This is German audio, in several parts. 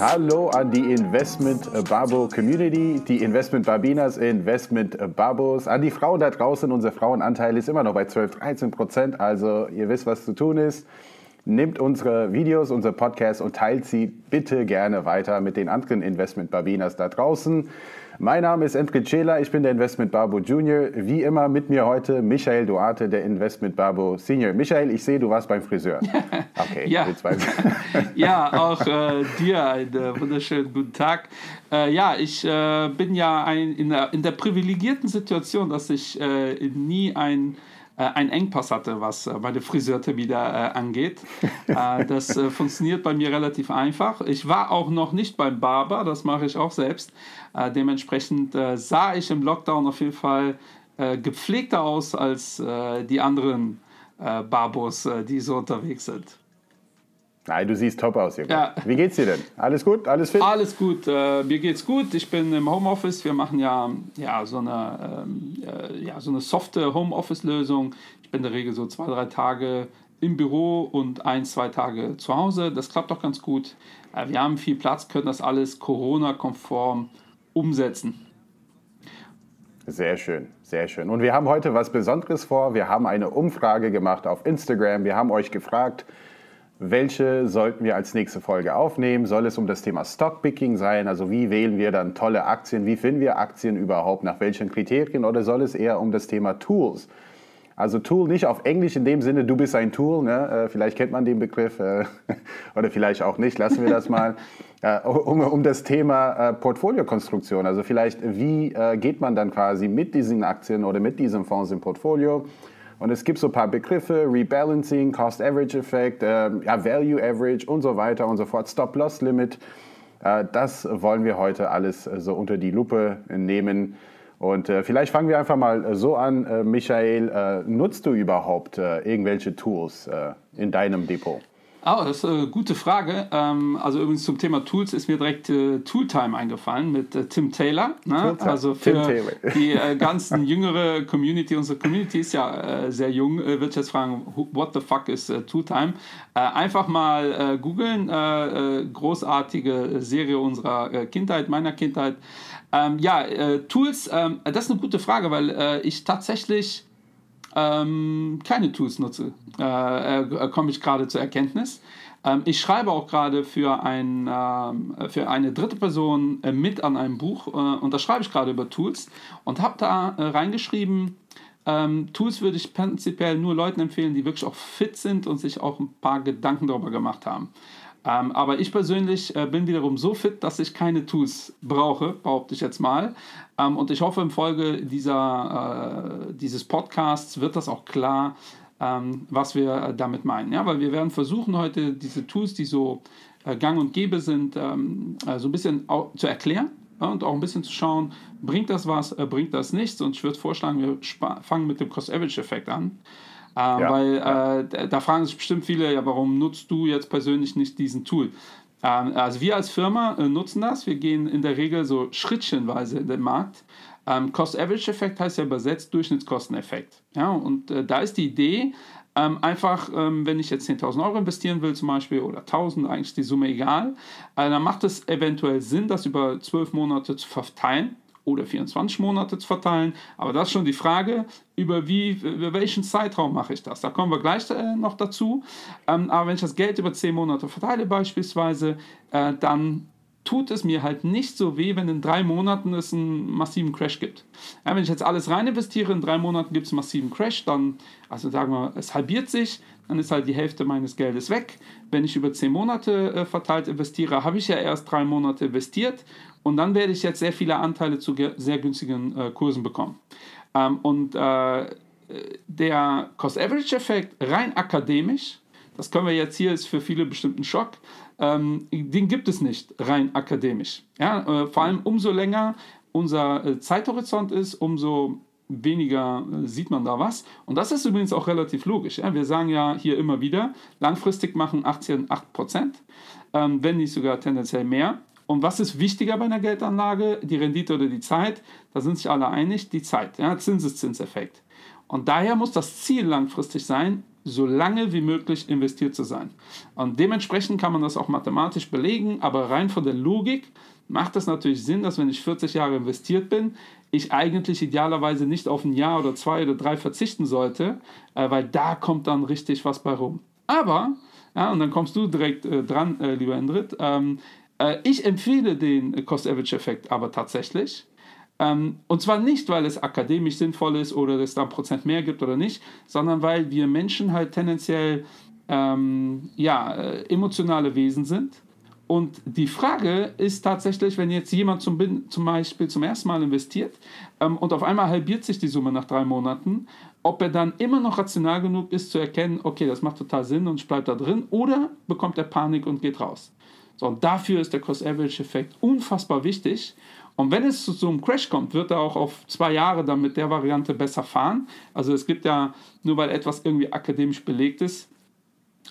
Hallo an die Investment Babo Community, die Investment Babinas, Investment Babos, an die Frauen da draußen. Unser Frauenanteil ist immer noch bei 12, 13 Prozent, also ihr wisst, was zu tun ist. Nehmt unsere Videos, unser Podcast und teilt sie bitte gerne weiter mit den anderen Investment Babinas da draußen. Mein Name ist Enrique Cela, ich bin der Investment Babo Junior. Wie immer mit mir heute Michael Duarte, der Investment Babo Senior. Michael, ich sehe, du warst beim Friseur. Okay, ja. ja, auch äh, dir einen äh, wunderschönen guten Tag. Äh, ja, ich äh, bin ja ein, in, der, in der privilegierten Situation, dass ich äh, nie ein einen Engpass hatte, was äh, meine Friseurtermine äh, angeht. das funktioniert bei mir relativ einfach. Ich war auch noch nicht beim Barber, das mache ich auch selbst. dementsprechend sah ich im Lockdown auf jeden Fall gepflegter aus als die anderen Barbos, die so unterwegs sind. Nein, du siehst top aus, Junge. Ja. Wie geht's dir denn? Alles gut? Alles fit? Alles gut. Äh, mir geht's gut. Ich bin im Homeoffice. Wir machen ja, ja, so eine, ähm, äh, ja, so eine softe Homeoffice-Lösung. Ich bin in der Regel so zwei, drei Tage im Büro und ein, zwei Tage zu Hause. Das klappt doch ganz gut. Äh, wir haben viel Platz, können das alles Corona-konform umsetzen. Sehr schön, sehr schön. Und wir haben heute was Besonderes vor. Wir haben eine Umfrage gemacht auf Instagram. Wir haben euch gefragt, welche sollten wir als nächste Folge aufnehmen? Soll es um das Thema Stockpicking sein? Also wie wählen wir dann tolle Aktien? Wie finden wir Aktien überhaupt? Nach welchen Kriterien? Oder soll es eher um das Thema Tools? Also Tool nicht auf Englisch in dem Sinne, du bist ein Tool. Ne? Äh, vielleicht kennt man den Begriff äh, oder vielleicht auch nicht. Lassen wir das mal. Äh, um, um, das Thema Portfoliokonstruktion. Also vielleicht, wie geht man dann quasi mit diesen Aktien oder mit diesen Fonds im Portfolio? Und es gibt so ein paar Begriffe, Rebalancing, Cost-Average-Effekt, äh, ja, Value-Average und so weiter und so fort, Stop-Loss-Limit. Äh, das wollen wir heute alles äh, so unter die Lupe nehmen. Und äh, vielleicht fangen wir einfach mal so an. Äh, Michael, äh, nutzt du überhaupt irgendwelche Tools in deinem Depot? Oh, das ist eine gute Frage. Ähm, also übrigens zum Thema Tools ist mir direkt äh, Tooltime eingefallen mit äh, Tim Taylor. Ne? Also für Taylor. die äh, ganzen jüngere Community, unsere Community ist ja äh, sehr jung, äh, wird jetzt fragen, what the fuck ist äh, Tooltime? Einfach mal googeln, großartige Serie unserer Kindheit, meiner Kindheit. Ähm, ja, Tools, ähm, das ist eine gute Frage, weil ich tatsächlich ähm, keine Tools nutze, äh, äh, komme ich gerade zur Erkenntnis. Ähm, ich schreibe auch gerade für, ein, äh, für eine dritte Person äh, mit an einem Buch äh, und da schreibe ich gerade über Tools und habe da äh, reingeschrieben, ähm, Tools würde ich prinzipiell nur Leuten empfehlen, die wirklich auch fit sind und sich auch ein paar Gedanken darüber gemacht haben. Ähm, aber ich persönlich äh, bin wiederum so fit, dass ich keine Tools brauche, behaupte ich jetzt mal. Ähm, und ich hoffe, im Folge dieser, äh, dieses Podcasts wird das auch klar, ähm, was wir äh, damit meinen. Ja, weil wir werden versuchen, heute diese Tools, die so äh, gang und gäbe sind, ähm, äh, so ein bisschen zu erklären. und auch ein bisschen zu schauen, bringt das was, äh, bringt das nichts. Und ich würde vorschlagen, wir fangen mit dem Cost-Average-Effekt an. Äh, ja, weil. Äh, da fragen sich bestimmt viele, ja, warum nutzt du jetzt persönlich nicht diesen Tool? Ähm, also wir als Firma äh, nutzen das. Wir gehen in der Regel so schrittchenweise in den Markt. Ähm, Cost-Average-Effekt heißt ja übersetzt Durchschnittskosteneffekt. Ja, und äh, da ist die Idee, ähm, einfach, ähm, wenn ich jetzt 10.000 Euro investieren will zum Beispiel oder 1.000, eigentlich die Summe egal, äh, dann macht es eventuell Sinn, das über 12 Monate zu verteilen oder 24 Monate zu verteilen. Aber das ist schon die Frage, über, wie, über welchen Zeitraum mache ich das. Da kommen wir gleich äh, noch dazu. Ähm, aber wenn ich das Geld über 10 Monate verteile beispielsweise, äh, dann tut es mir halt nicht so weh, wenn in drei Monaten es einen massiven Crash gibt. Ja, wenn ich jetzt alles rein investiere, in drei Monaten gibt es einen massiven Crash, dann, also sagen wir, es halbiert sich, dann ist halt die Hälfte meines Geldes weg. Wenn ich über zehn Monate äh, verteilt investiere, habe ich ja erst drei Monate investiert und dann werde ich jetzt sehr viele Anteile zu sehr günstigen äh, Kursen bekommen. Ähm, und äh, der Cost-Average-Effekt rein akademisch, das können wir jetzt hier, ist für viele bestimmt ein Schock, ähm, den gibt es nicht rein akademisch. Ja, äh, vor allem umso länger unser äh, Zeithorizont ist, umso weniger äh, sieht man da was. Und das ist übrigens auch relativ logisch. Ja? Wir sagen ja hier immer wieder, langfristig machen Aktien 8%, ähm, wenn nicht sogar tendenziell mehr. Und was ist wichtiger bei einer Geldanlage, die Rendite oder die Zeit? Da sind sich alle einig, die Zeit, ja? Zinseszinseffekt. Und daher muss das Ziel langfristig sein, so lange wie möglich investiert zu sein. Und dementsprechend kann man das auch mathematisch belegen, aber rein von der Logik macht es natürlich Sinn, dass wenn ich 40 Jahre investiert bin, ich eigentlich idealerweise nicht auf ein Jahr oder zwei oder drei verzichten sollte, äh, weil da kommt dann richtig was bei rum. Aber, ja, und dann kommst du direkt äh, dran, äh, lieber Endrit, ähm, äh, ich empfehle den Cost-Average-Effekt aber tatsächlich. Ähm, und zwar nicht, weil es akademisch sinnvoll ist oder es da ein Prozent mehr gibt oder nicht, sondern weil wir Menschen halt tendenziell ähm, ja, äh, emotionale Wesen sind. Und die Frage ist tatsächlich, wenn jetzt jemand zum, zum Beispiel zum ersten Mal investiert ähm, und auf einmal halbiert sich die Summe nach drei Monaten, ob er dann immer noch rational genug ist zu erkennen, okay, das macht total Sinn und ich bleibe da drin, oder bekommt er Panik und geht raus. So, und dafür ist der Cost-Average-Effekt unfassbar wichtig. Und wenn es zu so einem Crash kommt, wird er auch auf zwei Jahre dann mit der Variante besser fahren. Also es gibt ja, nur weil etwas irgendwie akademisch belegt ist,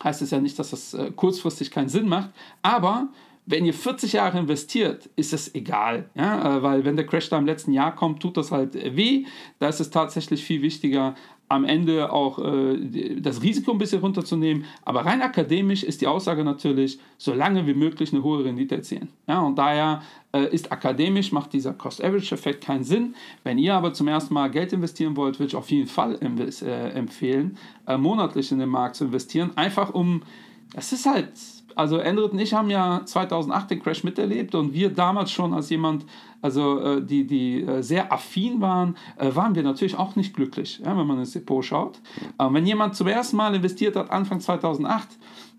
heißt es ja nicht, dass das äh, kurzfristig keinen Sinn macht. Aber wenn ihr 40 Jahre investiert, ist es egal. Ja? Äh, weil wenn der Crash da im letzten Jahr kommt, tut das halt weh. Da ist es tatsächlich viel wichtiger, am Ende auch äh, das Risiko ein bisschen runterzunehmen. Aber rein akademisch ist die Aussage natürlich, so lange wie möglich eine hohe Rendite erzielen. Ja, und daher äh, ist akademisch, macht dieser Cost-Average-Effekt keinen Sinn. Wenn ihr aber zum ersten Mal Geld investieren wollt, würde ich auf jeden Fall äh, empfehlen, äh, monatlich in den Markt zu investieren. Einfach um, es ist halt also Endrit und ich haben ja 2008 den Crash miterlebt und wir damals schon als jemand, also äh, die, die äh, sehr affin waren, äh, waren wir natürlich auch nicht glücklich, ja, wenn man ins Depot schaut. Ähm, wenn jemand zum ersten Mal investiert hat, Anfang 2008,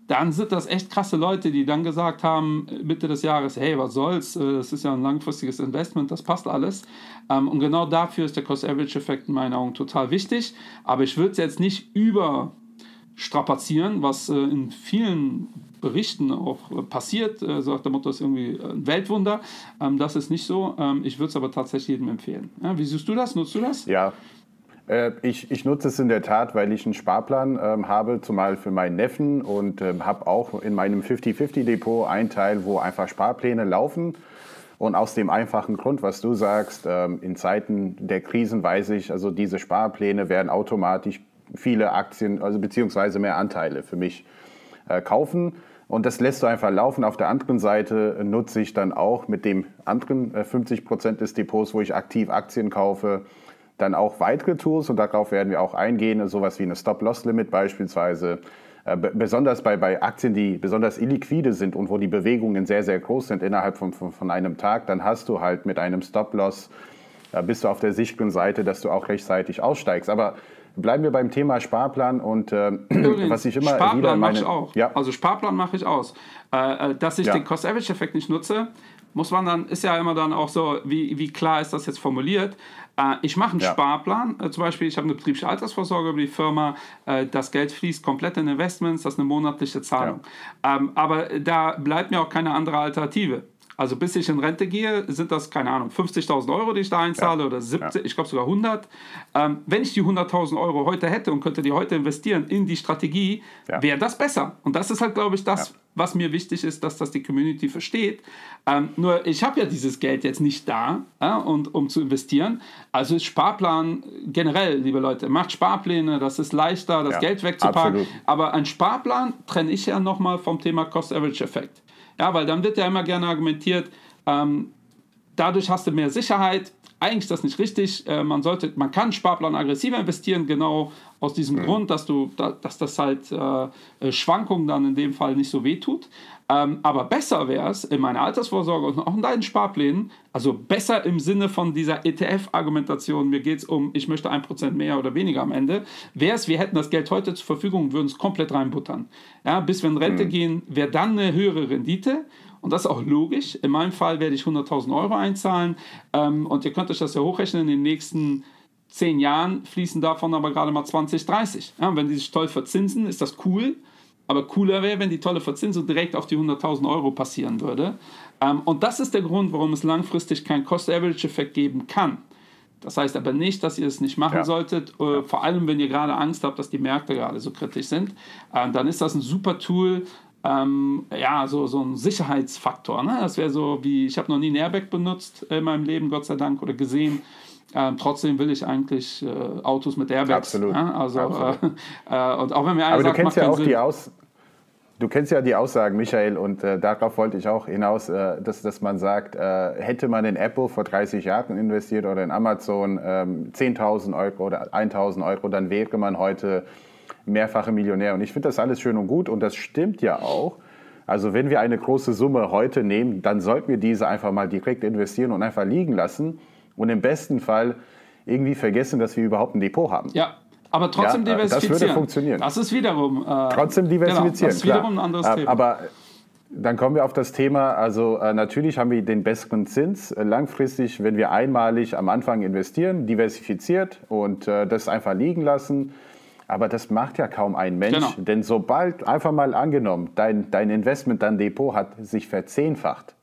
dann sind das echt krasse Leute, die dann gesagt haben, Mitte des Jahres, hey, was soll's, das ist ja ein langfristiges Investment, das passt alles. Ähm, und genau dafür ist der Cost-Average-Effekt in meinen Augen total wichtig. Aber ich würde es jetzt nicht über strapazieren, was in vielen Berichten auch äh, passiert. Äh, sagt der Motto, ist irgendwie ein Weltwunder. Ähm, das ist nicht so. Ähm, ich würde es aber tatsächlich jedem empfehlen. Ja, wie siehst du das? Nutzt du das? Ja. Äh, ich, ich nutze es in der Tat, weil ich einen Sparplan ähm, habe, zumal für meinen Neffen und ähm, habe auch in meinem 50-50-Depot einen Teil, wo einfach Sparpläne laufen. Und aus dem einfachen Grund, was du sagst, ähm, in Zeiten der Krisen weiß ich, also diese Sparpläne werden automatisch viele Aktien, also beziehungsweise mehr Anteile für mich äh, kaufen. Und das lässt du einfach laufen. Auf der anderen Seite nutze ich dann auch mit dem anderen 50 äh, Prozent des Depots, wo ich aktiv Aktien kaufe, dann auch weitere Tools und darauf werden wir auch eingehen, sowas wie eine Stop-Loss-Limit beispielsweise. Äh, besonders bei, bei Aktien, die besonders illiquide sind und wo die Bewegungen sehr, sehr groß sind innerhalb von, von, von einem Tag, dann hast du halt mit einem Stop-Loss, äh, bist du auf der sicheren Seite, dass du auch rechtzeitig aussteigst. Aber Bleiben wir beim Thema Sparplan und äh, was ich immer Sparplan wieder meine, mache ich auch. Ja. Also Sparplan mache ich aus. Äh, äh, dass ich ja. den Cost-Average-Effekt nicht nutze, muss man dann, ist ja immer dann auch so, wie, wie klar ist das jetzt formuliert. Äh, ich mache einen ja. Sparplan, äh, zum Beispiel, ich habe eine betriebliche Altersvorsorge über die Firma, äh, das Geld fließt komplett in Investments, das ist eine monatliche Zahlung. Ja. Ähm, aber da bleibt mir auch keine andere Alternative. Also bis ich in Rente gehe, sind das, keine Ahnung, 50.000 Euro, die ich da einzahle ja. oder 70, ja. ich glaube sogar 100. Ähm, wenn ich die 100.000 Euro heute hätte und könnte die heute investieren in die Strategie, ja. wäre das besser. Und das ist halt, glaube ich, das, was mir wichtig ist, dass das die Community versteht. Ähm, nur ich habe ja dieses Geld jetzt nicht da, und, um zu investieren. Also ist Sparplan generell, liebe Leute, macht Sparpläne, das ist leichter, das Geld wegzupacken. Absolut. Aber ein Sparplan trenne ich ja nochmal vom Thema Cost-Average-Effekt. Ja, weil dann wird ja immer gerne argumentiert, ähm, dadurch hast du mehr Sicherheit. Eigentlich ist das nicht richtig. Äh, man, sollte, man kann Sparplan aggressiver investieren, genau aus diesem mhm. Grund, dass, du, da, dass das halt äh, Schwankungen dann in dem Fall nicht so wehtut. Ähm, aber besser wäre es in meiner Altersvorsorge und auch in deinen Sparplänen, also besser im Sinne von dieser ETF-Argumentation, mir geht es um, ich möchte 1% mehr oder weniger am Ende, wäre es, wir hätten das Geld heute zur Verfügung und würden es komplett reinbuttern. Ja, bis wir in Rente mhm. gehen, wäre dann eine höhere Rendite. Und das ist auch logisch. In meinem Fall werde ich 100.000 Euro einzahlen. Ähm, und ihr könnt euch das ja hochrechnen, in den nächsten zehn Jahren fließen davon aber gerade mal 20, 30. Ja, wenn die sich toll verzinsen, ist das cool. Aber cooler wäre, wenn die tolle Verzinsung direkt auf die 100.000 Euro passieren würde. Ähm, und das ist der Grund, warum es langfristig keinen Cost-Average-Effekt geben kann. Das heißt aber nicht, dass ihr es nicht machen ja. solltet, äh, vor allem wenn ihr gerade Angst habt, dass die Märkte gerade so kritisch sind. Äh, dann ist das ein super Tool, ähm, ja, so, so ein Sicherheitsfaktor. Ne? Das wäre so wie, ich habe noch nie ein Airbag benutzt in meinem Leben, Gott sei Dank, oder gesehen. Ähm, trotzdem will ich eigentlich äh, Autos mit Airbags. Absolut. Ja? Also, Absolut. Äh, und auch wenn mir einer Aber sagt, du kennst ja auch die Aus Du kennst ja die Aussagen, Michael, und äh, darauf wollte ich auch hinaus, äh, dass, dass man sagt, äh, hätte man in Apple vor 30 Jahren investiert oder in Amazon 10.000 ähm, Euro oder 1.000 Euro, dann wäre man heute mehrfache Millionär. Und ich finde das alles schön und gut und das stimmt ja auch. Also wenn wir eine große Summe heute nehmen, dann sollten wir diese einfach mal direkt investieren und einfach liegen lassen und im besten Fall irgendwie vergessen, dass wir überhaupt ein Depot haben. Ja, aber trotzdem ja, diversifizieren. Das würde funktionieren. Das ist wiederum. Äh, trotzdem diversifizieren. Genau, das ist wiederum klar. ein anderes äh, Thema. Aber dann kommen wir auf das Thema. Also äh, natürlich haben wir den besseren Zins äh, langfristig, wenn wir einmalig am Anfang investieren, diversifiziert und äh, das einfach liegen lassen. Aber das macht ja kaum ein Mensch, genau. denn sobald, einfach mal angenommen, dein, dein Investment, dein Depot hat sich verzehnfacht,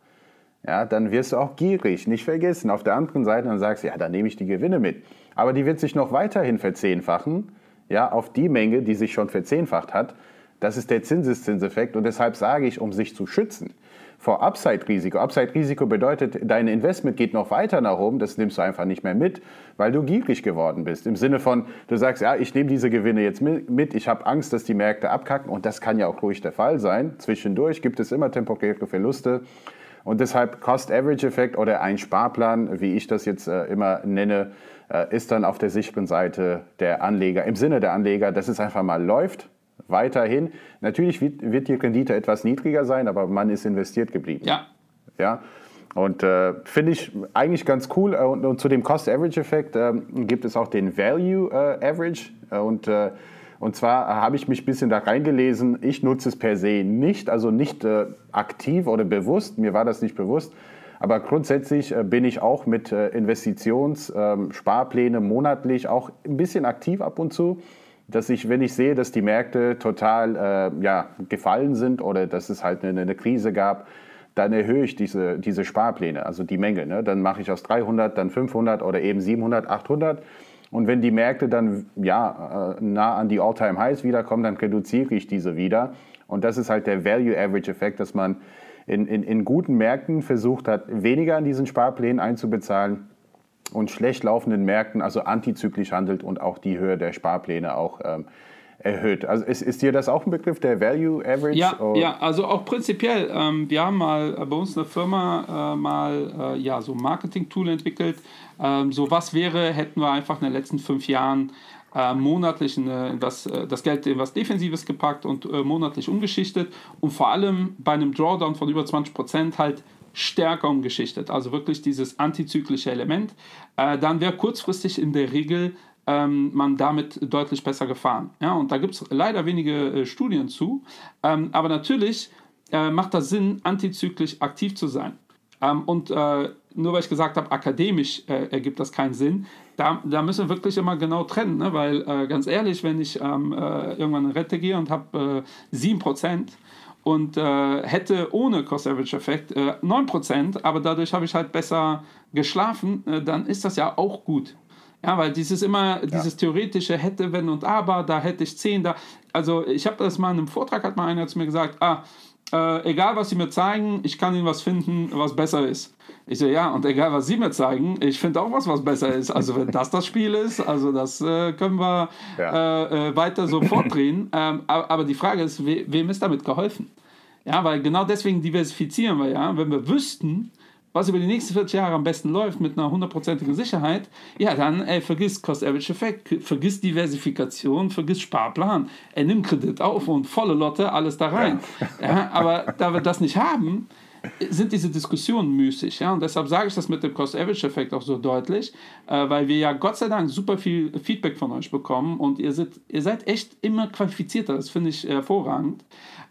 ja, dann wirst du auch gierig, nicht vergessen. Auf der anderen Seite dann sagst du, ja, dann nehme ich die Gewinne mit. Aber die wird sich noch weiterhin verzehnfachen, ja, auf die Menge, die sich schon verzehnfacht hat. Das ist der Zinseszinseffekt und deshalb sage ich, um sich zu schützen vor Upside-Risiko. Upside-Risiko bedeutet, dein Investment geht noch weiter nach oben, das nimmst du einfach nicht mehr mit, weil du gierig geworden bist. Im Sinne von, du sagst, ja, ich nehme diese Gewinne jetzt mit, ich habe Angst, dass die Märkte abkacken und das kann ja auch ruhig der Fall sein. Zwischendurch gibt es immer temporäre Verluste. Und deshalb Cost-Average-Effekt oder ein Sparplan, wie ich das jetzt äh, immer nenne, ist dann auf der sicheren Seite der Anleger, im Sinne der Anleger, dass es einfach mal läuft, weiterhin. Natürlich wird, die Rendite etwas niedriger sein, aber man ist investiert geblieben. Ja. Ja. Und äh, finde ich eigentlich ganz cool. Äh, und, und zu dem Cost-Average-Effekt äh, gibt es auch den Value-Average. Äh, und äh, und zwar habe ich mich ein bisschen da reingelesen. Ich nutze es per se nicht, also nicht äh, aktiv oder bewusst. Mir war das nicht bewusst. Aber grundsätzlich äh, bin ich auch mit äh, Investitionssparplänen ähm, monatlich auch ein bisschen aktiv ab und zu. Dass ich, wenn ich sehe, dass die Märkte total äh, ja, gefallen sind oder dass es halt eine, eine, Krise gab, dann erhöhe ich diese, diese Sparpläne, also die Menge. Ne? Dann mache ich aus 300 dann 500 oder eben 700, 800 und wenn die Märkte dann ja, äh, nah an die All-Time-Highs wiederkommen, dann reduziere ich diese wieder. Und das ist halt der Value-Average-Effekt, dass man in, in, in guten Märkten versucht hat, weniger an diesen Sparplänen einzubezahlen und schlecht laufenden Märkten also antizyklisch handelt und auch die Höhe der Sparpläne auch ähm, erhöht. Also ist, ist dir das auch ein Begriff, der Value Average? Ja, ja also auch prinzipiell. Ähm, wir haben mal bei uns in der Firma äh, mal äh, ja, so ein Marketing-Tool entwickelt. Ähm, so was wäre, hätten wir einfach in den letzten fünf Jahren äh, monatlich eine, was, äh, das Geld in was Defensives gepackt und äh, monatlich umgeschichtet und vor allem bei einem Drawdown von über 20 Prozent halt stärker umgeschichtet. Also wirklich dieses antizyklische Element. Äh, dann wäre kurzfristig in der Regel ähm, man damit deutlich besser gefahren. Ja, und da gibt es leider wenige äh, Studien zu. Ähm, aber natürlich äh, macht das Sinn, antizyklisch aktiv zu sein. Ähm, und äh, nur weil ich gesagt habe, akademisch äh, ergibt das keinen Sinn, da, da müssen wir wirklich immer genau trennen. Ne? Weil äh, ganz ehrlich, wenn ich ähm, äh, irgendwann in Rente gehe und habe äh, 7%, und äh, hätte ohne Cost-Average-Effekt äh, 9%, aber dadurch habe ich halt besser geschlafen, äh, dann ist das ja auch gut. Ja, weil dieses immer, dieses theoretische hätte, wenn und aber, da hätte ich 10, da. Also ich habe das mal in einem Vortrag, hat mal einer zu mir gesagt, ah, äh, egal was Sie mir zeigen, ich kann Ihnen was finden, was besser ist. Ich so, ja, und egal was Sie mir zeigen, ich finde auch was, was besser ist. Also wenn das das Spiel ist, also das äh, können wir ja. äh, äh weiter so fortdrehen. ähm, aber, aber, die Frage ist, we, wem ist damit geholfen? Ja, weil genau deswegen diversifizieren wir ja. Wenn wir wüssten, was über die nächsten 40 Jahre am besten läuft mit einer hundertprozentigen Sicherheit, ja, dann ey, vergiss Cost-Average-Effekt, vergiss Diversifikation, vergiss Sparplan. Er nimmt Kredit auf und volle Lotte, alles da rein. Ja. ja aber da wir das nicht haben, sind diese Diskussionen müßig. Ja? Und deshalb sage ich das mit dem Cost-Average-Effekt auch so deutlich, äh, weil wir ja Gott sei Dank super viel Feedback von euch bekommen und ihr seid, ihr seid echt immer qualifizierter. Das finde ich hervorragend.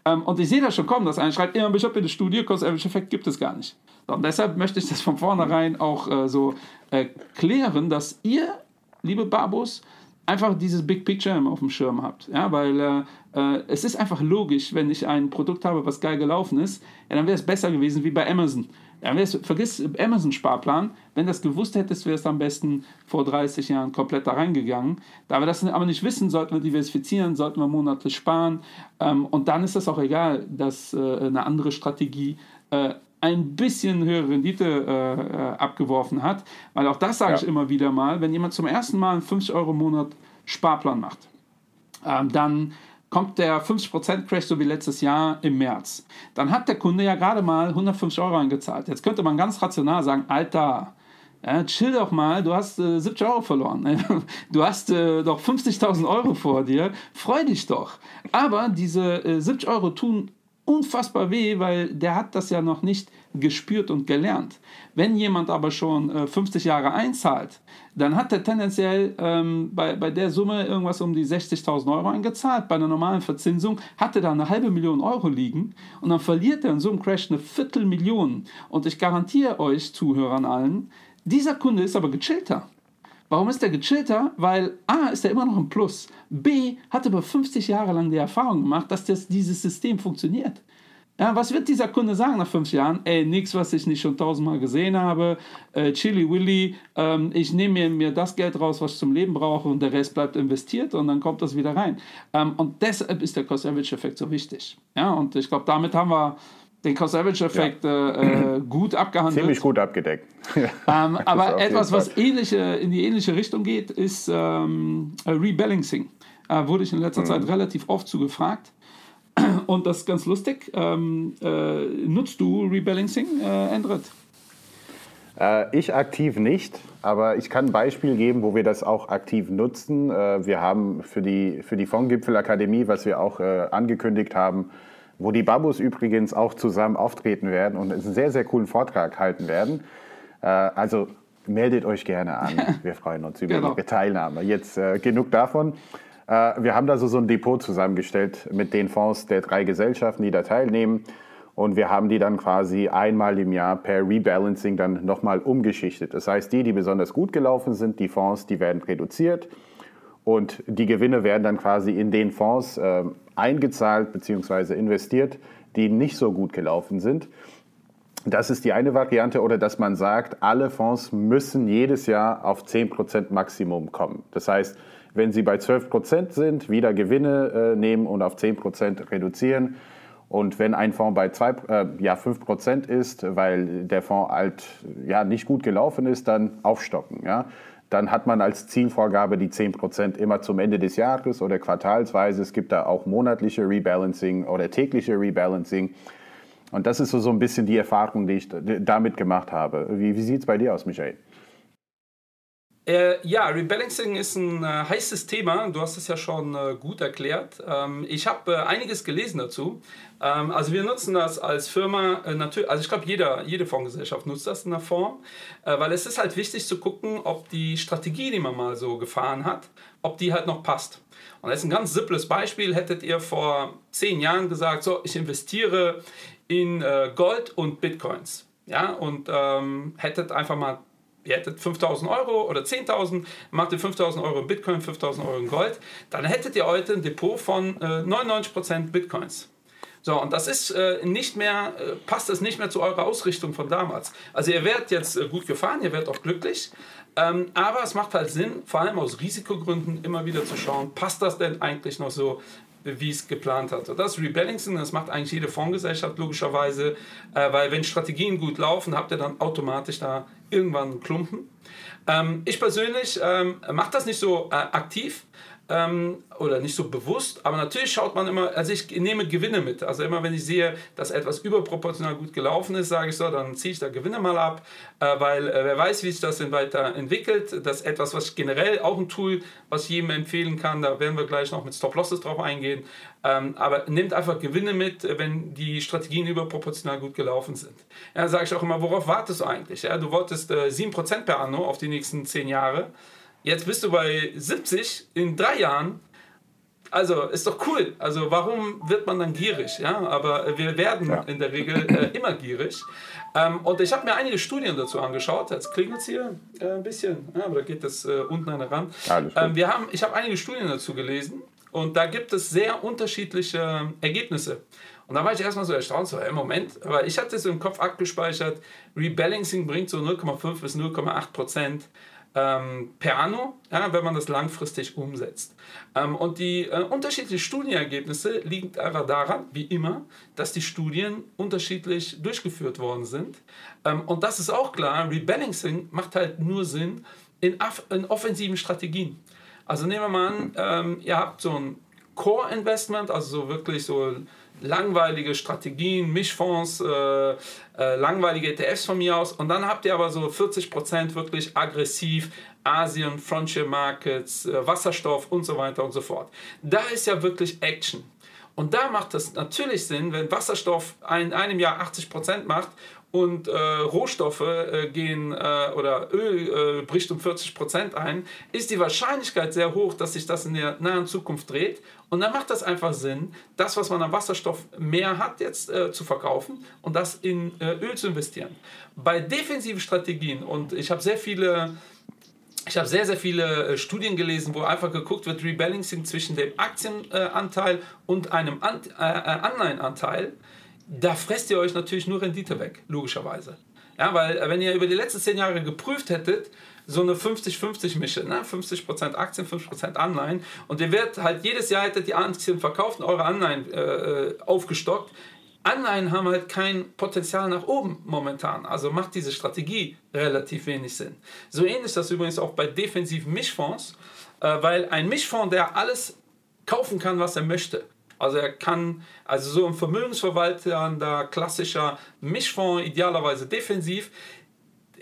Ähm, und ich sehe das schon kommen, dass einer schreibt, ja, ich habe eine Studie, Cost-Average-Effekt gibt es gar nicht. Und deshalb möchte ich das von vornherein auch äh, so erklären, dass ihr, liebe Babus, einfach dieses Big Picture immer auf dem Schirm habt. Ja, weil äh, äh, es ist einfach logisch, wenn ich ein Produkt habe, was geil gelaufen ist, ja, dann wäre es besser gewesen wie bei Amazon. Ja, vergiss Amazon-Sparplan. Wenn das gewusst hättest, wäre es am besten vor 30 Jahren komplett da reingegangen. Da wir das aber nicht wissen, sollten wir diversifizieren, sollten wir monatlich sparen. Ähm, und dann ist das auch egal, dass äh, eine andere Strategie äh, ein bisschen höhere Rendite äh, äh abgeworfen hat. Weil auch das sage ja. ich immer wieder mal, wenn jemand zum ersten Mal einen 50 Euro im Monat Sparplan macht, ähm, dann kommt der 50% Crash so wie letztes Jahr im März. Dann hat der Kunde ja gerade mal 150 Euro eingezahlt. Jetzt könnte man ganz rational sagen, Alter, ja, chill doch mal, du hast äh, 70 Euro verloren. Du hast äh, doch 50.000 Euro vor dir. Freu dich doch. Aber diese äh, 70 Euro tun unfassbar weh, weil der hat das ja noch nicht gespürt und gelernt. Wenn jemand aber schon äh, 50 Jahre einzahlt, dann hat er tendenziell ähm, bei, bei der Summe irgendwas um die 60.000 Euro eingezahlt. Bei einer normalen Verzinsung hat er da eine halbe Million Euro liegen und dann verliert er in so einem Crash eine Viertelmillion. Und ich garantiere euch, Zuhörern allen, dieser Kunde ist aber gechillter. Warum ist er gechillter? Weil A ist er immer noch ein Plus. B hat über 50 Jahre lang die Erfahrung gemacht, dass das, dieses System funktioniert. Ja, was wird dieser Kunde sagen nach fünf Jahren? Ey, nichts, was ich nicht schon tausendmal gesehen habe. Äh, Chili Willy, ähm, ich nehme mir, mir das Geld raus, was ich zum Leben brauche und der Rest bleibt investiert und dann kommt das wieder rein. Ähm, und deshalb ist der Cost-Average-Effekt so wichtig. Ja, und ich glaube, damit haben wir den Cost-Average-Effekt ja. äh, äh gut abgehandelt. Ziemlich gut abgedeckt. ähm, aber etwas, was ähnliche, in die ähnliche Richtung geht, ist ähm, Rebalancing. Äh, wurde ich in letzter mhm. Zeit relativ oft zu gefragt. Und das ist ganz lustig. Ähm, äh, nutzt du Rebalancing, äh, Endrit? Äh, ich aktiv nicht, aber ich kann ein Beispiel geben, wo wir das auch aktiv nutzen. Äh, wir haben für die, für die Fondgipfelakademie, was wir auch äh, angekündigt haben, wo die Babus übrigens auch zusammen auftreten werden und einen sehr, sehr coolen Vortrag halten werden. Äh, also meldet euch gerne an. Wir freuen uns über genau. Ihre Teilnahme. Jetzt äh, genug davon. Äh, wir haben da so, ein Depot zusammengestellt mit den Fonds der drei Gesellschaften, die da teilnehmen. Und wir haben die dann quasi einmal im Jahr per Rebalancing dann nochmal umgeschichtet. Das heißt, die, die besonders gut gelaufen sind, die Fonds, die werden reduziert. Und die Gewinne werden dann quasi in den Fonds äh, eingezahlt bzw. investiert, die nicht so gut gelaufen sind. Das ist die eine Variante oder dass man sagt, alle Fonds müssen jedes Jahr auf 10% Maximum kommen. Das heißt, wenn sie bei 12% sind, wieder Gewinne äh, nehmen und auf 10% reduzieren. Und wenn ein Fonds bei zwei, äh, ja, 5% ist, weil der Fonds halt ja, nicht gut gelaufen ist, dann aufstocken. Ja? Dann hat man als Zielvorgabe die 10% immer zum Ende des Jahres oder quartalsweise. Es gibt da auch monatliche Rebalancing oder tägliche Rebalancing. Und das ist so, so ein bisschen die Erfahrung, die ich damit gemacht habe. Wie, wie sieht es bei dir aus, Michael? Äh, ja, Rebalancing ist ein äh, heißes Thema. Du hast es ja schon äh, gut erklärt. Ähm, ich habe äh, einiges gelesen dazu. Ähm, also wir nutzen das als Firma äh, natürlich. Also ich glaube, jede Fondsgesellschaft nutzt das in der Form, äh, weil es ist halt wichtig zu gucken, ob die Strategie, die man mal so gefahren hat, ob die halt noch passt. Und das ist ein ganz simples Beispiel. Hättet ihr vor zehn Jahren gesagt, so ich investiere in Gold und Bitcoins, ja, und ähm, hättet einfach mal ihr hättet 5000 Euro oder 10.000, macht ihr 5000 Euro in Bitcoin, 5000 Euro in Gold, dann hättet ihr heute ein Depot von äh, 99% Bitcoins. So, und das ist äh, nicht mehr, äh, passt das nicht mehr zu eurer Ausrichtung von damals. Also ihr werdet jetzt äh, gut gefahren, ihr werdet auch glücklich, ähm, aber es macht halt Sinn, vor allem aus Risikogründen immer wieder zu schauen, passt das denn eigentlich noch so wie es geplant hat. Das Rebalancing, das macht eigentlich jede Fondsgesellschaft logischerweise, äh, weil wenn Strategien gut laufen, habt ihr dann automatisch da irgendwann Klumpen. Ähm, ich persönlich ähm, mache das nicht so äh, aktiv, ähm, oder nicht so bewusst, aber natürlich schaut man immer, also ich nehme Gewinne mit. Also immer wenn ich sehe, dass etwas überproportional gut gelaufen ist, sage ich so, dann ziehe ich da Gewinne mal ab, äh, weil äh, wer weiß, wie sich das denn weiter entwickelt. Das ist etwas, was generell auch ein Tool, was ich jedem empfehlen kann, da werden wir gleich noch mit Stop-Losses drauf eingehen. Ähm, aber nehmt einfach Gewinne mit, wenn die Strategien überproportional gut gelaufen sind. Ja, sage ich auch immer, worauf wartest du eigentlich? Ja, du wolltest äh, 7% per Anno auf die nächsten 10 Jahre. Jetzt bist du bei 70 in drei Jahren. Also ist doch cool. Also warum wird man dann gierig? Ja, aber wir werden ja. in der Regel äh, immer gierig. Ähm, und ich habe mir einige Studien dazu angeschaut. Jetzt klingelt es hier äh, ein bisschen, ja, aber da geht das äh, unten an der Rand. Ähm, wir haben, ich habe einige Studien dazu gelesen und da gibt es sehr unterschiedliche Ergebnisse. Und da war ich erstmal so erstaunt, so, hey, Moment, aber ich hatte so im Kopf abgespeichert, Rebalancing bringt so 0,5 bis 0,8 Prozent ähm, per anno, ja, wenn man das langfristig umsetzt. Ähm, und die äh, unterschiedlichen Studienergebnisse liegen einfach daran, wie immer, dass die Studien unterschiedlich durchgeführt worden sind. Ähm, und das ist auch klar, Rebalancing macht halt nur Sinn in, in offensiven Strategien. Also nehmen wir mal an, ähm, ihr habt so ein Core-Investment, also so wirklich so langweilige Strategien, Mischfonds, äh, äh, langweilige ETFs von mir aus. Und dann habt ihr aber so 40% wirklich aggressiv Asien, Frontier Markets, äh, Wasserstoff und so weiter und so fort. Da ist ja wirklich Action. Und da macht es natürlich Sinn, wenn Wasserstoff in einem Jahr 80% macht und äh, Rohstoffe äh, gehen äh, oder Öl äh, bricht um 40 Prozent ein, ist die Wahrscheinlichkeit sehr hoch, dass sich das in der nahen Zukunft dreht. Und dann macht das einfach Sinn, das, was man an Wasserstoff mehr hat, jetzt äh, zu verkaufen und das in äh, Öl zu investieren. Bei defensiven Strategien, und ich habe sehr viele ich habe sehr, sehr viele Studien gelesen, wo einfach geguckt wird, Rebalancing zwischen dem Aktienanteil und einem Anleihenanteil da fresst ihr euch natürlich nur Rendite weg, logischerweise. Ja, weil äh, wenn ihr über die letzten zehn Jahre geprüft hättet, so eine 50-50-Mische, ne? 50% Aktien, 50% Anleihen und ihr werdet halt jedes Jahr hättet die Aktien verkauft und eure Anleihen äh, äh, aufgestockt. Anleihen haben halt kein Potenzial nach oben momentan, also macht diese Strategie relativ wenig Sinn. So ähnlich ist das übrigens auch bei defensiven Mischfonds, äh, weil ein Mischfonds, der alles kaufen kann, was er möchte, also er kann, also so ein vermögensverwaltender, klassischer Mischfonds, idealerweise defensiv,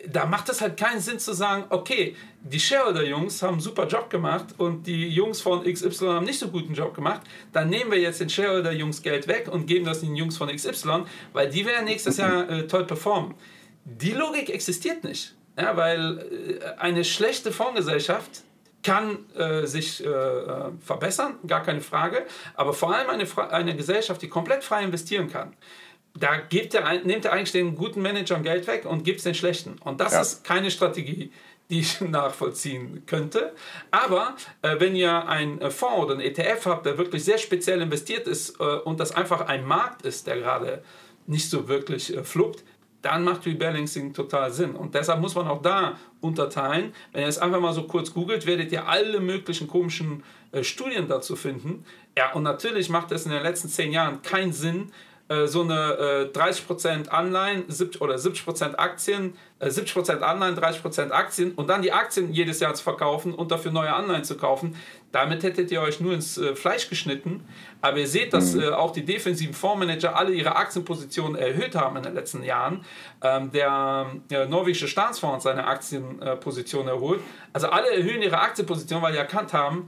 da macht es halt keinen Sinn zu sagen, okay, die Shareholder-Jungs haben einen super Job gemacht und die Jungs von XY haben nicht so guten Job gemacht, dann nehmen wir jetzt den Shareholder-Jungs Geld weg und geben das den Jungs von XY, weil die werden nächstes Jahr äh, toll performen. Die Logik existiert nicht, ja, weil äh, eine schlechte Fondsgesellschaft kann äh, sich äh, äh, verbessern, gar keine Frage, aber vor allem eine, eine Gesellschaft, die komplett frei investieren kann, da gibt der, nimmt er eigentlich den guten Managern Geld weg und gibt es den schlechten. Und das ja. ist keine Strategie, die ich nachvollziehen könnte. Aber äh, wenn ihr einen äh, Fonds oder einen ETF habt, der wirklich sehr speziell investiert ist äh, und das einfach ein Markt ist, der gerade nicht so wirklich äh, fluppt, dann macht Rebalancing total Sinn. Und deshalb muss man auch da unterteilen. Wenn ihr es einfach mal so kurz googelt, werdet ihr alle möglichen komischen äh, Studien dazu finden. Ja, und natürlich macht es in den letzten zehn Jahren keinen Sinn, äh, so eine äh, 30% Anleihen 70, oder 70% Aktien, äh, 70% Anleihen, 30% Aktien und dann die Aktien jedes Jahr zu verkaufen und dafür neue Anleihen zu kaufen. Damit hättet ihr euch nur ins äh, Fleisch geschnitten. Aber ihr seht, dass mhm. äh, auch die defensiven Fondsmanager alle ihre Aktienpositionen erhöht haben in den letzten Jahren. Ähm, der äh, norwegische Staatsfonds seine Aktienposition erholt. Also alle erhöhen ihre Aktienposition, weil sie erkannt haben,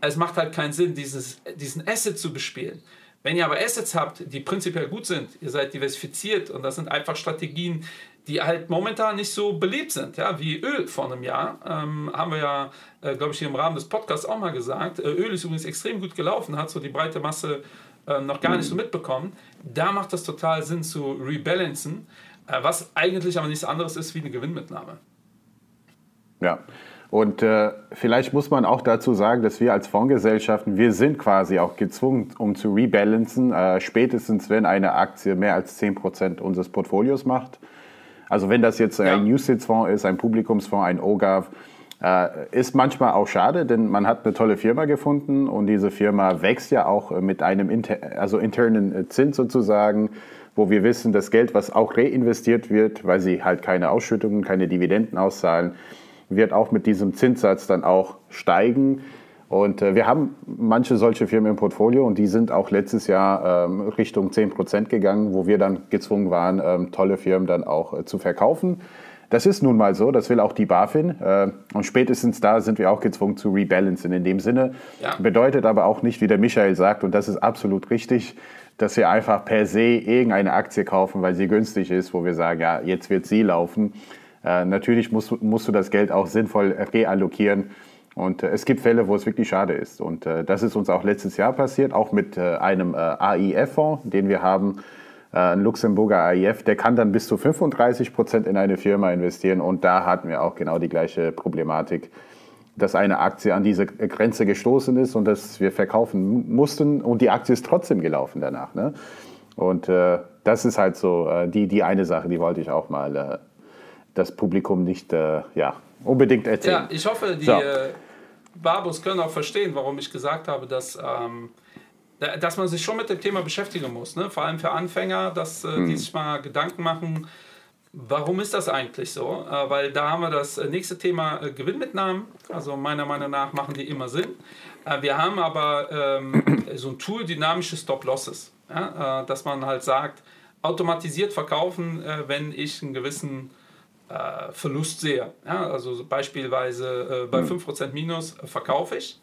es macht halt keinen Sinn, dieses, diesen Asset zu bespielen. Wenn ihr aber Assets habt, die prinzipiell gut sind, ihr seid diversifiziert und das sind einfach Strategien, die halt momentan nicht so beliebt sind, ja, wie Öl vor einem Jahr, ähm, haben wir ja, äh, glaube ich, hier im Rahmen des Podcasts auch mal gesagt. Äh, Öl ist übrigens extrem gut gelaufen, hat so die breite Masse äh, noch gar nicht so mitbekommen. Da macht das total Sinn zu rebalancen, äh, was eigentlich aber nichts anderes ist wie eine Gewinnmitnahme. Ja, und äh, vielleicht muss man auch dazu sagen, dass wir als Fondsgesellschaften, wir sind quasi auch gezwungen, um zu rebalancen, äh, spätestens wenn eine Aktie mehr als 10% unseres Portfolios macht. Also wenn das jetzt ja. ein USITS-Fonds ist, ein Publikumsfonds, ein OGAV, äh, ist manchmal auch schade, denn man hat eine tolle Firma gefunden und diese Firma wächst ja auch mit einem inter also internen Zins sozusagen, wo wir wissen, das Geld, was auch reinvestiert wird, weil sie halt keine Ausschüttungen, keine Dividenden auszahlen, wird auch mit diesem Zinssatz dann auch steigen. Und äh, wir haben manche solche Firmen im Portfolio und die sind auch letztes Jahr ähm, Richtung 10% gegangen, wo wir dann gezwungen waren, ähm, tolle Firmen dann auch äh, zu verkaufen. Das ist nun mal so, das will auch die BaFin. Äh, und spätestens da sind wir auch gezwungen zu rebalancen. In dem Sinne ja. bedeutet aber auch nicht, wie der Michael sagt, und das ist absolut richtig, dass wir einfach per se irgendeine Aktie kaufen, weil sie günstig ist, wo wir sagen, ja, jetzt wird sie laufen. Äh, natürlich musst, musst du das Geld auch sinnvoll reallokieren. Und äh, es gibt Fälle, wo es wirklich schade ist. Und äh, das ist uns auch letztes Jahr passiert, auch mit äh, einem äh, AIF-Fonds, den wir haben, äh, ein Luxemburger AIF, der kann dann bis zu 35 Prozent in eine Firma investieren. Und da hatten wir auch genau die gleiche Problematik, dass eine Aktie an diese Grenze gestoßen ist und dass wir verkaufen mussten und die Aktie ist trotzdem gelaufen danach. Ne? Und äh, das ist halt so äh, die, die eine Sache, die wollte ich auch mal äh, das Publikum nicht äh, ja, unbedingt erzählen. Ja, ich hoffe, die so. Äh, Babus können auch verstehen, warum ich gesagt habe, dass, ähm, dass man sich schon mit dem Thema beschäftigen muss. Ne? Vor allem für Anfänger, dass hm. die sich mal Gedanken machen, Warum ist das eigentlich so? Äh, weil da haben wir das nächste Thema äh, Gewinnmitnahmen. Also meiner Meinung nach machen die immer Sinn. Äh, wir haben aber ähm, so ein Tool, dynamische Stop-Losses. Äh, dass man halt sagt, automatisiert verkaufen, äh, wenn ich einen gewissen äh, Verlust sehe. Ja? Also beispielsweise bei 5% hm. Minus verkaufe ich.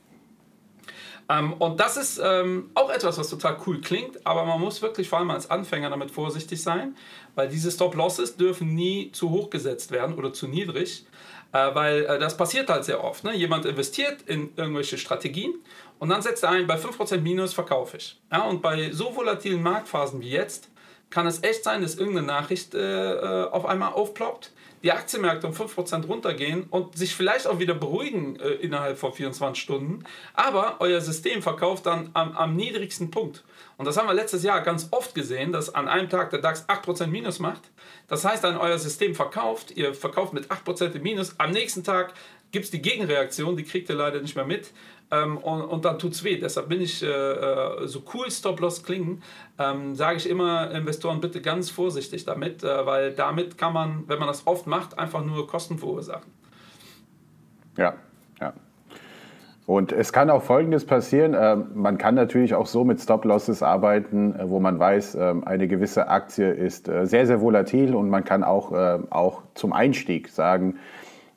Ähm, und das ist ähm, auch etwas, was total cool klingt, aber man muss wirklich vor allem als Anfänger damit vorsichtig sein, weil diese Stop-Losses dürfen nie zu hoch gesetzt werden oder zu niedrig, äh, weil äh, das passiert halt sehr oft. Ne? Jemand investiert in irgendwelche Strategien und dann setzt er ein, bei 5% Minus verkaufe ich. Ja? Und bei so volatilen Marktphasen wie jetzt kann es echt sein, dass irgendeine Nachricht äh, äh auf einmal aufploppt die Aktienmärkte um 5% runtergehen und sich vielleicht auch wieder beruhigen äh, innerhalb von 24 Stunden. Aber euer System verkauft dann am, am, niedrigsten Punkt. Und das haben wir letztes Jahr ganz oft gesehen, dass an einem Tag der DAX 8% Minus macht. Das heißt dann, euer System verkauft, ihr verkauft mit 8% im Minus. Am nächsten Tag gibt es die Gegenreaktion, die kriegt ihr leider nicht mehr mit. Ähm, und, und, dann tut es weh. Deshalb bin ich, äh, äh, so cool Stop-Loss klingen, ähm, sage ich immer Investoren bitte ganz vorsichtig damit, äh, weil damit kann man, wenn man das oft macht, einfach nur Kosten verursachen. Ja, ja. Und es kann auch Folgendes passieren. Ähm, man kann natürlich auch so mit Stop-Losses arbeiten, äh, wo man weiß, ähm, eine gewisse Aktie ist äh, sehr, sehr volatil und man kann auch, auch zum Einstieg sagen,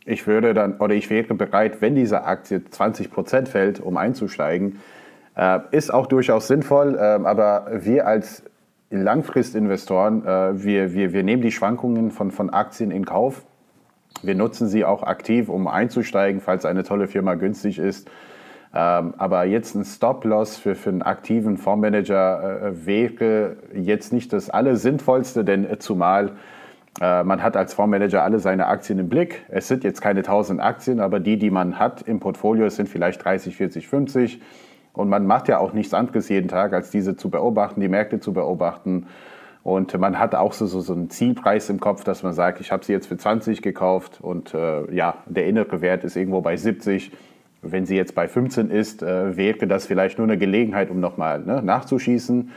ich würde dann oder ich wäre bereit, wenn diese Aktie 20 Prozent fällt, um einzusteigen. Äh, ist auch durchaus sinnvoll, äh, aber wir als Langfristinvestoren, äh, wir, wir, wir nehmen die Schwankungen von, von Aktien in Kauf. Wir nutzen sie auch aktiv, um einzusteigen, falls eine tolle Firma günstig ist. Ähm, aber jetzt ein Stop-Loss für, für einen aktiven Fondsmanager äh, wäre jetzt nicht das Allersinnvollste, denn äh, zumal äh, man hat als Fondsmanager alle seine Aktien im Blick. Es sind jetzt keine 1000 Aktien, aber die, die man hat im Portfolio, sind vielleicht 30, 40, 50. Und man macht ja auch nichts anderes jeden Tag, als diese zu beobachten, die Märkte zu beobachten. Und man hat auch so, so, so einen Zielpreis im Kopf, dass man sagt, ich habe sie jetzt für 20 gekauft und äh, ja, der innere Wert ist irgendwo bei 70. Wenn sie jetzt bei 15 ist, äh, wäre das vielleicht nur eine Gelegenheit, um nochmal ne, nachzuschießen.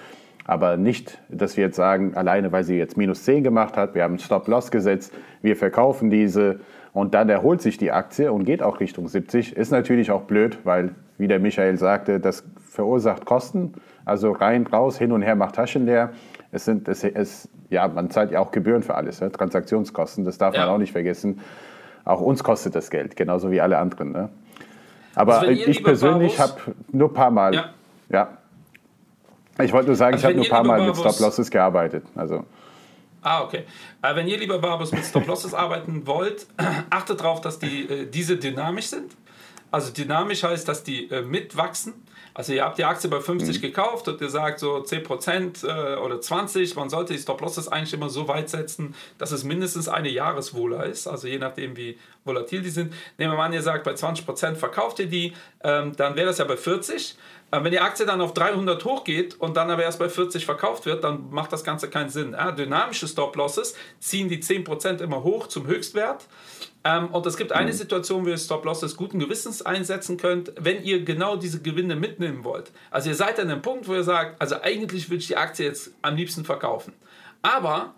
Aber nicht, dass wir jetzt sagen, alleine weil sie jetzt minus 10 gemacht hat, wir haben Stop-Loss gesetzt, wir verkaufen diese und dann erholt sich die Aktie und geht auch Richtung 70. Ist natürlich auch blöd, weil, wie der Michael sagte, das verursacht Kosten. Also rein, raus, hin und her macht Taschen leer. Es sind, es, es, ja, man zahlt ja auch Gebühren für alles, ja? Transaktionskosten, das darf ja. man auch nicht vergessen. Auch uns kostet das Geld, genauso wie alle anderen. Ne? Aber also ich persönlich habe nur ein paar Mal. Ja. ja ich wollte nur sagen, also ich habe nur ein paar Mal mit Stop-Losses gearbeitet. Also. Ah, okay. Äh, wenn ihr lieber Barbos mit Stop-Losses arbeiten wollt, achtet darauf, dass die, äh, diese dynamisch sind. Also dynamisch heißt, dass die äh, mitwachsen. Also ihr habt die Aktie bei 50 mhm. gekauft und ihr sagt so 10% äh, oder 20%. Man sollte die Stop-Losses eigentlich immer so weit setzen, dass es mindestens eine Jahreswohler ist. Also je nachdem, wie volatil die sind. Nehmen wir mal an, ihr sagt, bei 20% verkauft ihr die, ähm, dann wäre das ja bei 40. Wenn die Aktie dann auf 300 hochgeht und dann aber erst bei 40 verkauft wird, dann macht das Ganze keinen Sinn. Dynamische Stop-Losses ziehen die 10% immer hoch zum Höchstwert. Ähm, und es gibt eine mhm. Situation, wo ihr Stop-Losses guten Gewissens einsetzen könnt, wenn ihr genau diese Gewinne mitnehmen wollt. Also ihr seid an dem Punkt, wo ihr sagt, also eigentlich würde ich die Aktie jetzt am liebsten verkaufen. Aber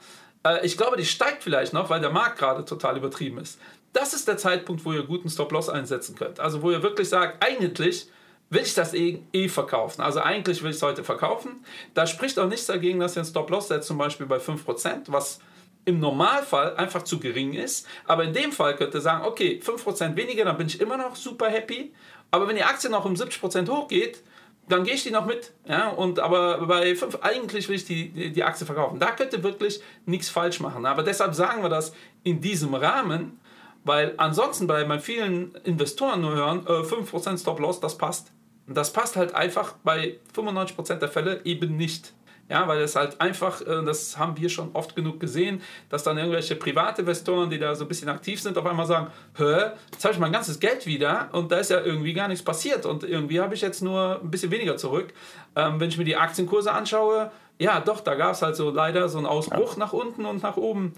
äh, ich glaube, die steigt vielleicht noch, weil der Markt gerade total übertrieben ist. Das ist der Zeitpunkt, wo ihr guten Stop-Loss einsetzen könnt. Also wo ihr wirklich sagt, eigentlich will ich das eh, eh verkaufen. Also eigentlich will ich es heute verkaufen. Da spricht auch nichts dagegen, dass ihr einen Stop-Loss setzt, zum Beispiel bei 5%, was im Normalfall einfach zu gering ist. Aber in dem Fall könnt ihr sagen, okay, 5% weniger, dann bin ich immer noch super happy. Aber wenn die Aktie noch um 70% hochgeht, dann gehe ich die noch mit. Ja? Und, aber bei 5, eigentlich will ich die, die Aktie verkaufen. Da könnt ihr wirklich nichts falsch machen. Aber deshalb sagen wir das in diesem Rahmen, weil ansonsten bei, bei vielen Investoren nur hören, äh, 5% Stop-Loss, das passt. Und das passt halt einfach bei 95% der Fälle eben nicht. Ja, weil es halt einfach, äh, das haben wir schon oft genug gesehen, dass dann irgendwelche Privatinvestoren, die da so ein bisschen aktiv sind, auf einmal sagen, hä, jetzt habe ich mein ganzes Geld wieder und da ist ja irgendwie gar nichts passiert und irgendwie habe ich jetzt nur ein bisschen weniger zurück. Ähm, wenn ich mir die Aktienkurse anschaue, ja doch, da gab es halt so leider so einen Ausbruch ja. nach unten und nach oben.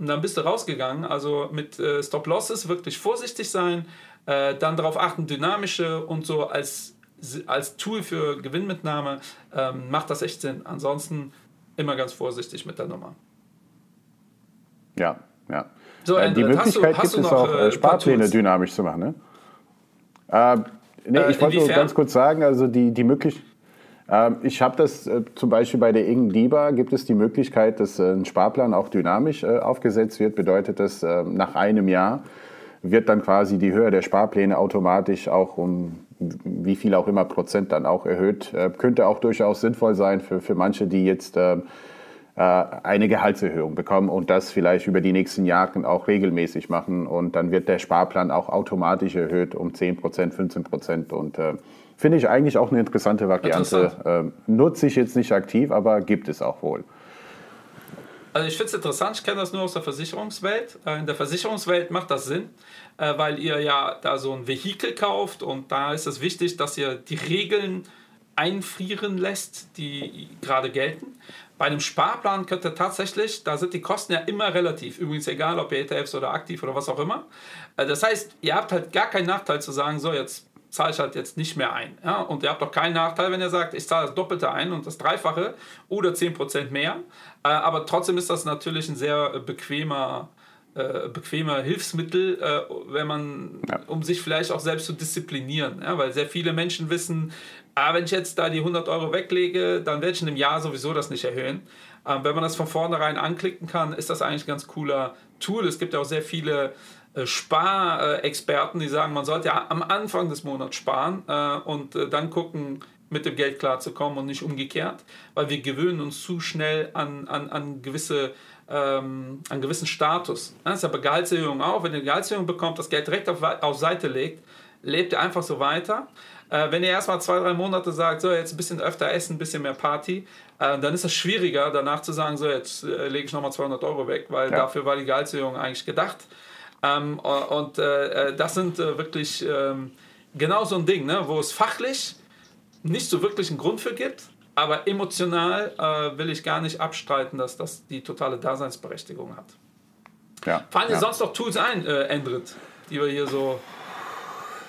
Und dann bist du rausgegangen. Also mit äh, Stop-Losses wirklich vorsichtig sein, äh, dann darauf achten, dynamische und so als als Tool für Gewinnmitnahme ähm, macht das echt Sinn. Ansonsten immer ganz vorsichtig mit der Nummer. Ja, ja. So, äh, die Möglichkeit du, gibt es auch, äh, Sparpläne dynamisch zu machen. Ne? Äh, nee, äh, ich wollte nur ganz kurz sagen, also die, die Möglichkeit. Ähm, ich habe das äh, zum Beispiel bei der Ing DIBA gibt es die Möglichkeit, dass äh, ein Sparplan auch dynamisch aufgesetzt wird. Bedeutet das, ähm, nach einem Jahr wird dann quasi die Höhe der Sparpläne automatisch auch um wie viel auch immer Prozent dann auch erhöht. Äh, könnte auch durchaus sinnvoll sein für, für manche, die jetzt äh, äh, eine Gehaltserhöhung bekommen und das vielleicht über die nächsten Jahre auch regelmäßig machen. Und dann wird der Sparplan auch automatisch erhöht um 10 Prozent, 15 Prozent. Und äh, finde ich eigentlich auch eine interessante Variante. Interessant. Äh, nutze ich jetzt nicht aktiv, aber gibt es auch wohl. Also ich finde es interessant, ich kenne das nur aus der Versicherungswelt. Äh, in der Versicherungswelt macht das Sinn, äh, weil ihr ja da so ein Vehikel kauft und da ist es wichtig, dass ihr die Regeln einfrieren lässt, die gerade gelten. Bei einem Sparplan könnt ihr tatsächlich, da sind die Kosten ja immer relativ. Übrigens egal, ob ihr ETFs oder aktiv oder was auch immer. Äh, das heißt, ihr habt halt gar keinen Nachteil zu sagen, so jetzt zahle ich halt jetzt nicht mehr ein. Ja? Und ihr habt doch keinen Nachteil, wenn ihr sagt, ich zahle das Doppelte ein und das Dreifache oder 10% mehr. Äh, aber trotzdem ist das natürlich ein sehr äh, bequemer, äh, bequemer Hilfsmittel, äh, wenn man, ja. um sich vielleicht auch selbst zu disziplinieren. Ja? Weil sehr viele Menschen wissen, ah, wenn ich jetzt da die 100 Euro weglege, dann werde ich in einem Jahr sowieso das nicht erhöhen. Ähm, wenn man das von vornherein anklicken kann, ist das eigentlich ein ganz cooler Tool. Es gibt ja auch sehr viele Sparexperten, die sagen, man sollte ja am Anfang des Monats sparen äh, und äh, dann gucken, mit dem Geld klarzukommen und nicht umgekehrt, weil wir gewöhnen uns zu schnell an, an, an gewisse ähm, einen gewissen Status. Das ist aber Gehaltserhöhung auch. Wenn ihr eine Gehaltserhöhung bekommt, das Geld direkt auf, auf Seite legt, lebt ihr einfach so weiter. Äh, wenn ihr erstmal zwei, drei Monate sagt, so jetzt ein bisschen öfter essen, ein bisschen mehr Party, äh, dann ist es schwieriger, danach zu sagen, so jetzt äh, lege ich nochmal 200 Euro weg, weil ja. dafür war die Gehaltserhöhung eigentlich gedacht. Ähm, und äh, äh, das sind äh, wirklich ähm, genau so ein Ding, ne, wo es fachlich nicht so wirklich einen Grund für gibt, aber emotional äh, will ich gar nicht abstreiten, dass das die totale Daseinsberechtigung hat. Ja, Fallen dir ja. sonst noch Tools ein, äh, Endrit, die wir hier so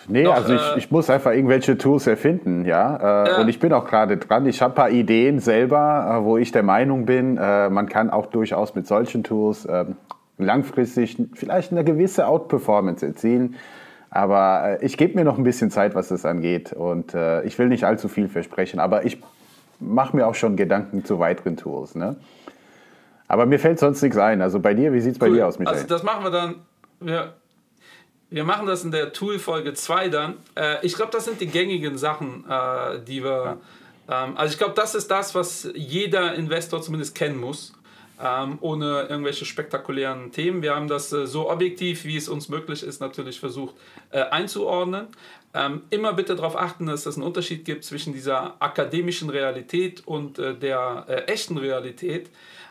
Nee, noch, also ich, äh, ich, muss einfach irgendwelche Tools erfinden, ja. Äh, Und ich bin auch gerade dran. Ich habe ein paar Ideen selber, äh, wo ich der Meinung bin, äh, man kann auch durchaus mit solchen Tools ähm, langfristig vielleicht eine gewisse Outperformance erzielen. Aber äh, ich gebe mir noch ein bisschen Zeit, was das angeht. Und äh, ich will nicht allzu viel versprechen. Aber ich mache mir auch schon Gedanken zu weiteren Tools. Ne? Aber mir fällt sonst nichts ein. Also bei dir, wie sieht es bei cool. dir aus, Michael? Also das machen wir dann. Wir, wir machen das in der Tool-Folge 2 dann. Äh, ich glaube, das sind die gängigen Sachen, äh, die wir. Ja. Ähm, also ich glaube, das ist das, was jeder Investor zumindest kennen muss ähm, ohne irgendwelche spektakulären Themen. Wir haben das äh, so objektiv, wie es uns möglich ist, natürlich versucht äh, einzuordnen. Ähm, immer bitte darauf achten, dass es einen Unterschied gibt zwischen dieser akademischen Realität und äh, der äh, echten Realität.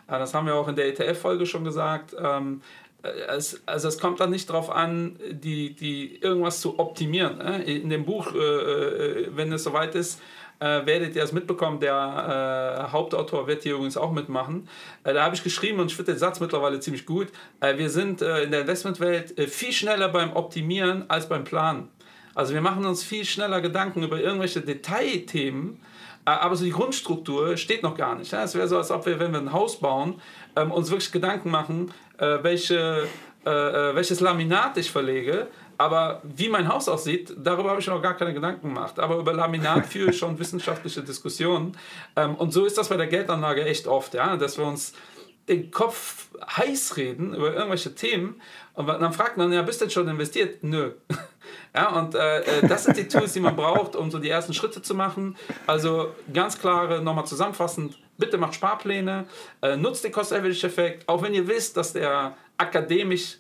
Äh, das haben wir auch in der ETF-Folge schon gesagt. Ähm, äh, es, also es kommt dann nicht darauf an, die, die irgendwas zu optimieren. In dem Buch, wenn es soweit ist, äh, werdet ihr es mitbekommen. Der äh, Hauptautor wird hier übrigens auch mitmachen. Äh, da habe ich geschrieben und ich finde den Satz mittlerweile ziemlich gut. Äh, wir sind äh, in der Investmentwelt äh, viel schneller beim Optimieren als beim Planen. Also wir machen uns viel schneller Gedanken über irgendwelche Detailthemen, aber so die Grundstruktur steht noch gar nicht. Es wäre so, als ob wir, wenn wir ein Haus bauen, ähm, uns wirklich Gedanken machen, welche, welches Laminat ich verlege, aber wie mein Haus aussieht, darüber habe ich noch gar keine Gedanken gemacht. Aber über Laminat führe ich schon wissenschaftliche Diskussionen. Ähm, und so ist das bei der Geldanlage echt oft, ja, dass wir uns den Kopf heiß reden über irgendwelche Themen. Und dann fragt man, ja, bist du denn schon investiert? Nö. Ja, und äh, äh, das sind die Tools, die man braucht, um so die ersten Schritte zu machen. Also ganz klare, nochmal zusammenfassend, bitte macht Sparpläne, äh, nutzt den Cost-Average-Effekt, auch wenn ihr wisst, dass der akademisch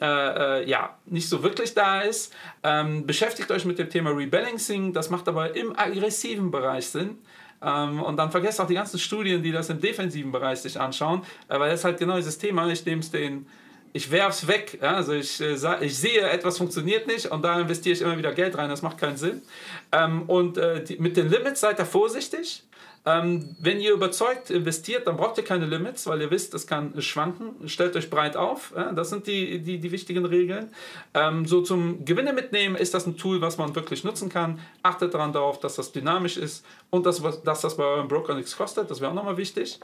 äh, äh, ja, nicht so wirklich da ist. Ähm, beschäftigt euch mit dem Thema Rebalancing. Das macht aber im aggressiven Bereich Sinn. Äh, Ähm, und dann vergesst auch die ganzen Studien, die das im defensiven Bereich sich anschauen, äh, weil das ist halt genau dieses Thema. Ich nehme es den ich werfe es weg. Ja? Also ich, äh, ich sehe, etwas funktioniert nicht und da investiere ich immer wieder Geld rein. Das macht keinen Sinn. Ähm, und äh, die, mit den Limits seid ihr vorsichtig. Ähm, wenn ihr überzeugt investiert, dann braucht ihr keine Limits, weil ihr wisst, das kann schwanken. Stellt euch breit auf. Ja? Das sind die, die, die wichtigen Regeln. Ähm, so zum Gewinne mitnehmen ist das ein Tool, was man wirklich nutzen kann. Achtet daran darauf, dass das dynamisch ist und dass, dass das bei eurem Broker nichts kostet. Das wäre auch nochmal wichtig.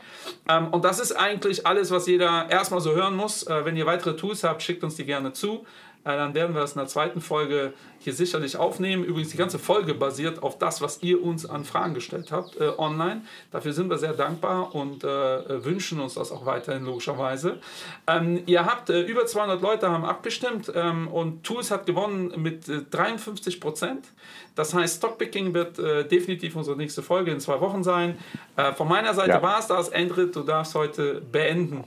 Ähm, und das ist eigentlich alles, was jeder erstmal so hören muss. Äh, wenn ihr weitere Tools habt, schickt uns die gerne zu. Äh, dann werden wir das in der zweiten Folge hier sicherlich aufnehmen. Übrigens, die ganze Folge basiert auf das, was ihr uns an Fragen gestellt habt äh, online. Dafür sind wir sehr dankbar und äh, wünschen uns das auch weiterhin logischerweise. Ähm, ihr habt äh, über 200 Leute haben abgestimmt ähm, und Tools hat gewonnen mit 53 äh, Prozent. Das heißt, Stockpicking wird äh, definitiv unsere nächste Folge in zwei Wochen sein. von meiner Seite ja. war es das. Endrit, du darfst heute beenden.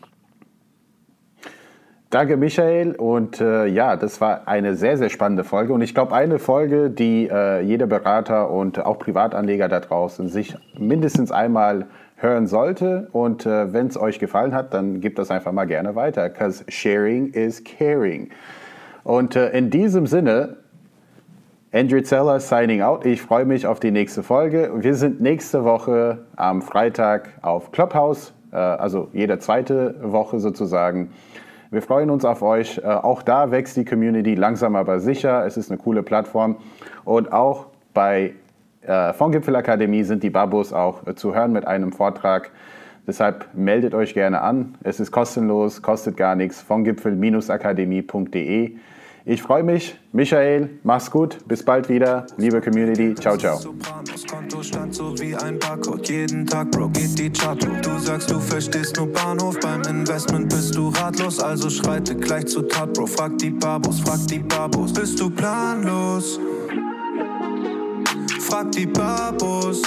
Danke, Michael. Und äh, ja, das war eine sehr, sehr spannende Folge. Und ich glaube, eine Folge, die äh, jeder Berater und auch Privatanleger da draußen sich mindestens einmal hören sollte. Und äh, wenn es euch gefallen hat, dann gebt das einfach mal gerne weiter. Because sharing is caring. Und äh, in diesem Sinne, Andrew Zeller signing out. Ich freue mich auf die nächste Folge. Wir sind nächste Woche am Freitag auf Clubhouse, äh, also jede zweite Woche sozusagen. Wir freuen uns auf euch. Äh, auch da wächst die Community langsam aber sicher. Es ist eine coole Plattform. Und auch bei äh, Fondgipfelakademie sind die Babos auch äh, zu hören mit einem Vortrag. Deshalb meldet euch gerne an. Es ist kostenlos, kostet gar nichts. Fondgipfel-akademie.de. Ich freue mich. Michael, mach's gut. Bis bald wieder. Liebe Community. Ciao, ciao. Du sagst, du verstehst nur Bahnhof. Beim Investment bist du ratlos. Also schreite gleich zu Tat, Bro. Frag die Babos, frag die Babos. Bist du planlos? Frag die Babos.